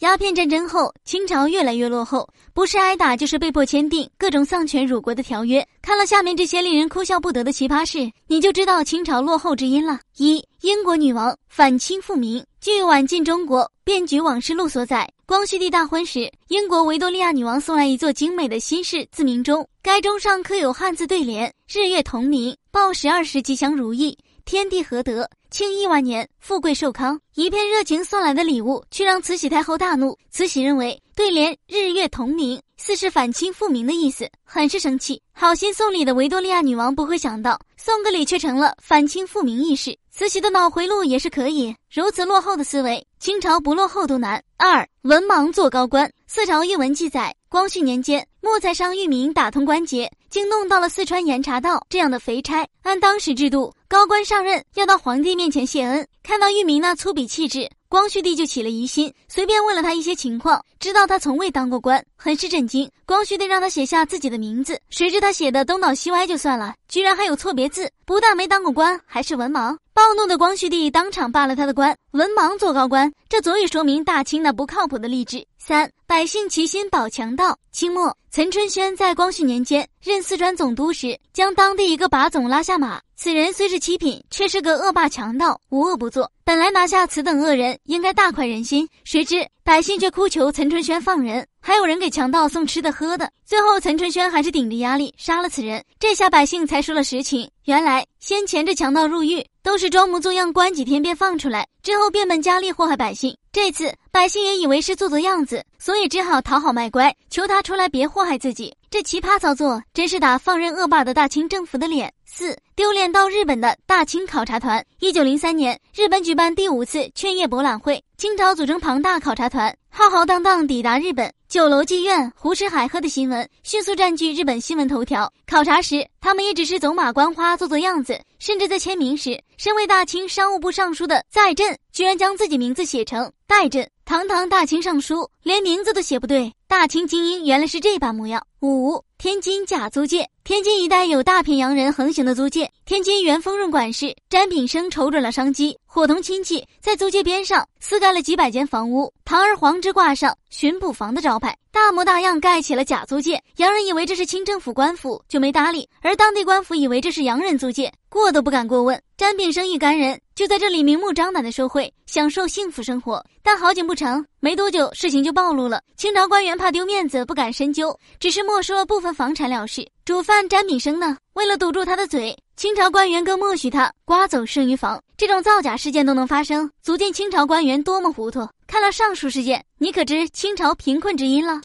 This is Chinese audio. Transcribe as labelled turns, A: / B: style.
A: 鸦片战争后，清朝越来越落后，不是挨打就是被迫签订各种丧权辱国的条约。看了下面这些令人哭笑不得的奇葩事，你就知道清朝落后之因了。一、英国女王反清复明。据《晚近中国变局往事录》所载，光绪帝大婚时，英国维多利亚女王送来一座精美的新式自鸣钟，该钟上刻有汉字对联：“日月同明，报十二时吉祥如意，天地和德。”庆亿万年，富贵寿康，一片热情送来的礼物，却让慈禧太后大怒。慈禧认为对联“日月同明”似是反清复明的意思，很是生气。好心送礼的维多利亚女王不会想到，送个礼却成了反清复明意事。慈禧的脑回路也是可以，如此落后的思维，清朝不落后都难。二文盲做高官，《四朝译文》记载，光绪年间，木材商玉明打通关节。竟弄到了四川盐茶道这样的肥差。按当时制度，高官上任要到皇帝面前谢恩。看到玉明那粗鄙气质，光绪帝就起了疑心，随便问了他一些情况，知道他从未当过官，很是震惊。光绪帝让他写下自己的名字，谁知他写的东倒西歪就算了，居然还有错别字，不但没当过官，还是文盲。暴怒的光绪帝当场罢了他的官。文盲做高官，这足以说明大清那不靠谱的吏治。三百姓齐心保强盗。清末，岑春轩在光绪年间任四川总督时，将当地一个把总拉下马。此人虽是七品，却是个恶霸强盗，无恶不作。本来拿下此等恶人，应该大快人心，谁知百姓却哭求岑春轩放人，还有人给强盗送吃的喝的。最后，岑春轩还是顶着压力杀了此人。这下百姓才说了实情，原来先前这强盗入狱都是装模作样，关几天便放出来，之后变本加厉祸害百姓。这次百姓也以为是做做样子，所以只好讨好卖乖，求他出来别祸害自己。这奇葩操作真是打放任恶霸的大清政府的脸。四丢脸到日本的大清考察团。一九零三年，日本举办第五次劝业博览会，清朝组成庞大考察团，浩浩荡荡抵达日本。酒楼妓院、胡吃海喝的新闻迅速占据日本新闻头条。考察时，他们也只是走马观花，做做样子，甚至在签名时，身为大清商务部尚书的在镇居然将自己名字写成代镇。堂堂大清尚书，连名字都写不对。大清精英原来是这般模样。五天津假租界。天津一带有大片洋人横行的租界。天津元丰润管事詹炳生瞅准了商机，伙同亲戚在租界边上私盖了几百间房屋，堂而皇之挂上巡捕房的招牌，大模大样盖起了假租界。洋人以为这是清政府官府，就没搭理；而当地官府以为这是洋人租界，过都不敢过问。詹炳生一干人就在这里明目张胆的受贿，享受幸福生活。但好景不长，没多久事情就暴露了。清朝官员怕丢面子，不敢深究，只是没收了部分房产了事。主犯詹炳生呢？为了堵住他的嘴，清朝官员更默许他刮走剩余房。这种造假事件都能发生，足见清朝官员多么糊涂。看了上述事件，你可知清朝贫困之因了？